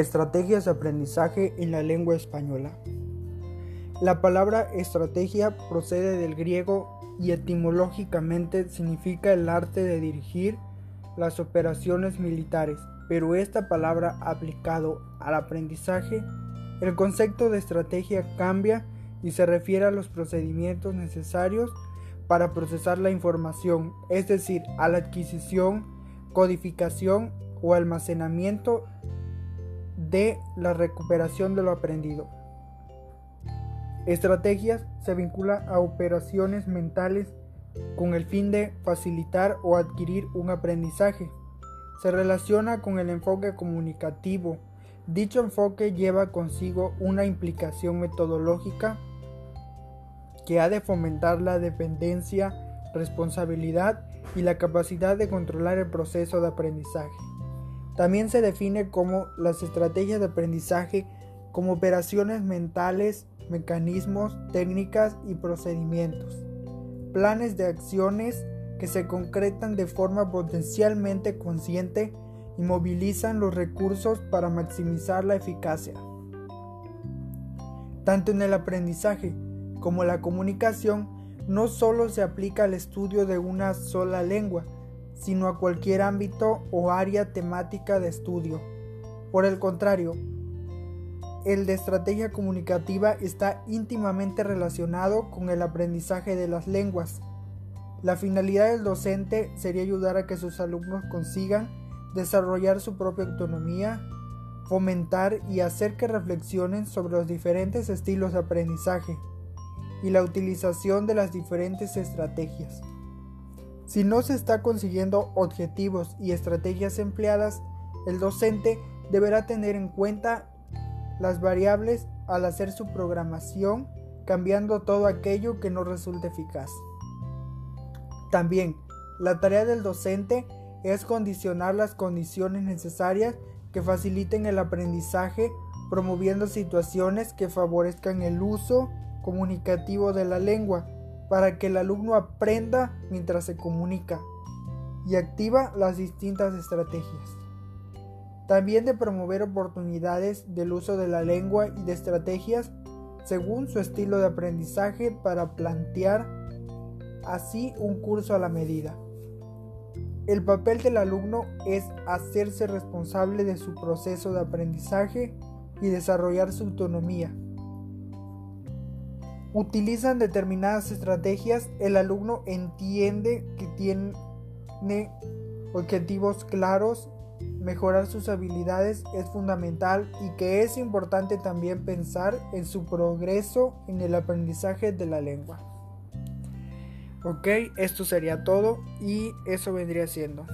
Estrategias de aprendizaje en la lengua española. La palabra estrategia procede del griego y etimológicamente significa el arte de dirigir las operaciones militares, pero esta palabra aplicado al aprendizaje, el concepto de estrategia cambia y se refiere a los procedimientos necesarios para procesar la información, es decir, a la adquisición, codificación o almacenamiento de la recuperación de lo aprendido. Estrategias se vincula a operaciones mentales con el fin de facilitar o adquirir un aprendizaje. Se relaciona con el enfoque comunicativo. Dicho enfoque lleva consigo una implicación metodológica que ha de fomentar la dependencia, responsabilidad y la capacidad de controlar el proceso de aprendizaje. También se define como las estrategias de aprendizaje como operaciones mentales, mecanismos, técnicas y procedimientos. Planes de acciones que se concretan de forma potencialmente consciente y movilizan los recursos para maximizar la eficacia. Tanto en el aprendizaje como la comunicación, no solo se aplica al estudio de una sola lengua, sino a cualquier ámbito o área temática de estudio. Por el contrario, el de estrategia comunicativa está íntimamente relacionado con el aprendizaje de las lenguas. La finalidad del docente sería ayudar a que sus alumnos consigan desarrollar su propia autonomía, fomentar y hacer que reflexionen sobre los diferentes estilos de aprendizaje y la utilización de las diferentes estrategias. Si no se está consiguiendo objetivos y estrategias empleadas, el docente deberá tener en cuenta las variables al hacer su programación, cambiando todo aquello que no resulte eficaz. También, la tarea del docente es condicionar las condiciones necesarias que faciliten el aprendizaje, promoviendo situaciones que favorezcan el uso comunicativo de la lengua, para que el alumno aprenda mientras se comunica y activa las distintas estrategias. También de promover oportunidades del uso de la lengua y de estrategias según su estilo de aprendizaje para plantear así un curso a la medida. El papel del alumno es hacerse responsable de su proceso de aprendizaje y desarrollar su autonomía utilizan determinadas estrategias, el alumno entiende que tiene objetivos claros, mejorar sus habilidades es fundamental y que es importante también pensar en su progreso en el aprendizaje de la lengua. Ok, esto sería todo y eso vendría siendo.